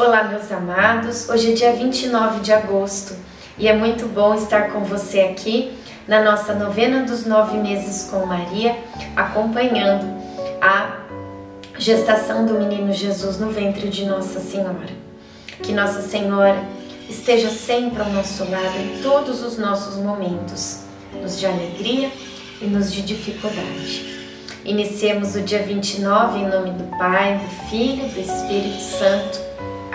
Olá, meus amados. Hoje é dia 29 de agosto e é muito bom estar com você aqui na nossa novena dos nove meses com Maria, acompanhando a gestação do menino Jesus no ventre de Nossa Senhora. Que Nossa Senhora esteja sempre ao nosso lado em todos os nossos momentos, nos de alegria e nos de dificuldade. Iniciemos o dia 29 em nome do Pai, do Filho e do Espírito Santo.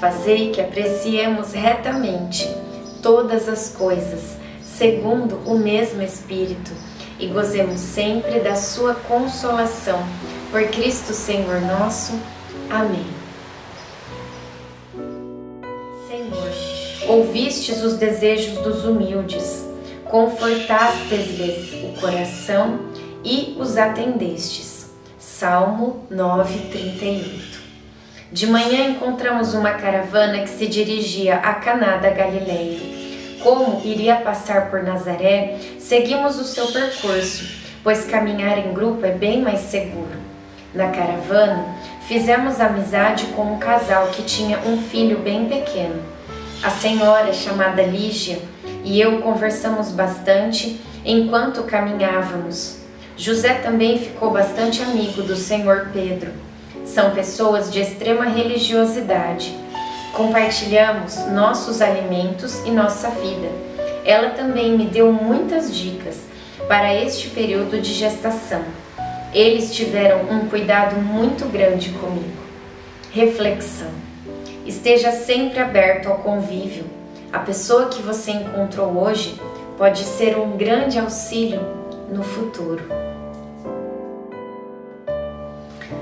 Fazei que apreciemos retamente todas as coisas, segundo o mesmo Espírito, e gozemos sempre da Sua consolação. Por Cristo Senhor nosso. Amém. Senhor, ouvistes os desejos dos humildes, confortastes-lhes o coração e os atendestes. Salmo 9, 38 de manhã encontramos uma caravana que se dirigia a Caná da Galileia. Como iria passar por Nazaré, seguimos o seu percurso, pois caminhar em grupo é bem mais seguro. Na caravana, fizemos amizade com um casal que tinha um filho bem pequeno. A senhora, chamada Lígia, e eu conversamos bastante enquanto caminhávamos. José também ficou bastante amigo do senhor Pedro. São pessoas de extrema religiosidade. Compartilhamos nossos alimentos e nossa vida. Ela também me deu muitas dicas para este período de gestação. Eles tiveram um cuidado muito grande comigo. Reflexão: esteja sempre aberto ao convívio. A pessoa que você encontrou hoje pode ser um grande auxílio no futuro.